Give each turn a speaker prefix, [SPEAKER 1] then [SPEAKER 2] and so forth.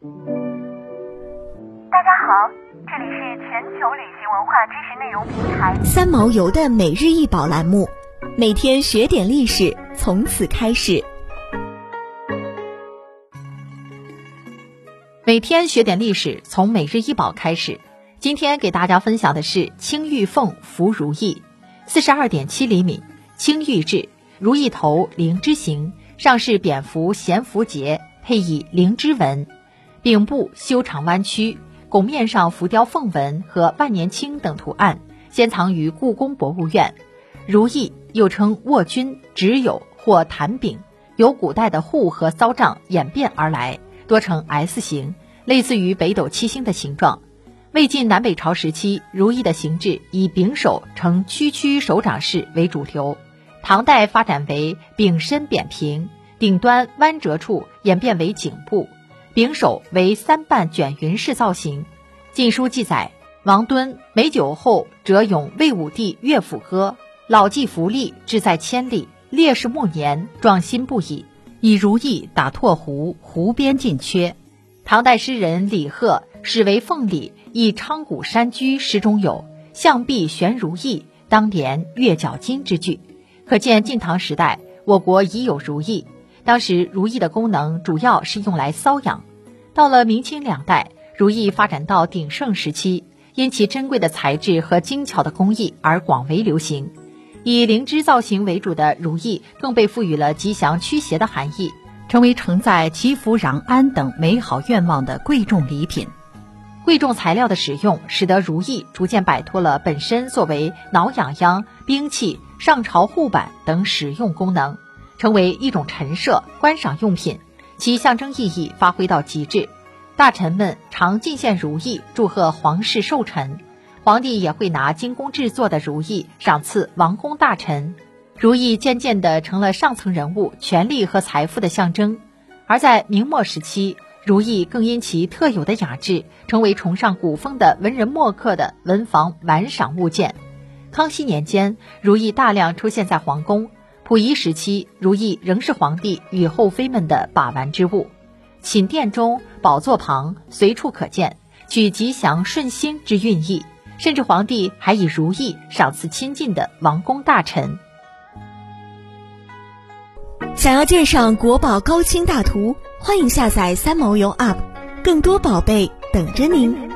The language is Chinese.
[SPEAKER 1] 大家好，这里是全球旅行文化知识内容平台
[SPEAKER 2] 三毛游的每日一宝栏目，每天学点历史，从此开始。
[SPEAKER 3] 每天学点历史，从每日一宝开始。今天给大家分享的是青玉凤服如意，四十二点七厘米，青玉质，如意头，灵芝形，上是蝙蝠衔符节，配以灵芝纹，柄部修长弯曲，拱面上浮雕凤纹和万年青等图案，先藏于故宫博物院。如意又称卧君、执友或弹柄，由古代的户和骚杖演变而来。多呈 S 形，类似于北斗七星的形状。魏晋南北朝时期，如意的形制以柄首呈曲曲手掌式为主流。唐代发展为柄身扁平，顶端弯折处演变为颈部，柄首为三瓣卷云式造型。《晋书》记载，王敦美酒后折咏魏武帝乐府歌，老骥伏枥，志在千里，烈士暮年，壮心不已。以如意打拓壶，壶边尽缺。唐代诗人李贺《始为凤里以昌谷山居》诗中有“象壁悬如意，当年月角金”之句，可见晋唐时代我国已有如意。当时如意的功能主要是用来搔痒。到了明清两代，如意发展到鼎盛时期，因其珍贵的材质和精巧的工艺而广为流行。以灵芝造型为主的如意，更被赋予了吉祥驱邪的含义，成为承载祈福攘安等美好愿望的贵重礼品。贵重材料的使用，使得如意逐渐摆脱了本身作为挠痒痒、兵器、上朝护板等使用功能，成为一种陈设、观赏用品，其象征意义发挥到极致。大臣们常进献如意，祝贺皇室寿辰。皇帝也会拿精工制作的如意赏赐王公大臣，如意渐渐地成了上层人物权力和财富的象征。而在明末时期，如意更因其特有的雅致，成为崇尚古风的文人墨客的文房玩赏物件。康熙年间，如意大量出现在皇宫；溥仪时期，如意仍是皇帝与后妃们的把玩之物。寝殿中、宝座旁随处可见，取吉祥顺心之寓意。甚至皇帝还以如意赏赐亲近的王公大臣。
[SPEAKER 2] 想要鉴赏国宝高清大图，欢迎下载三毛游 App，更多宝贝等着您。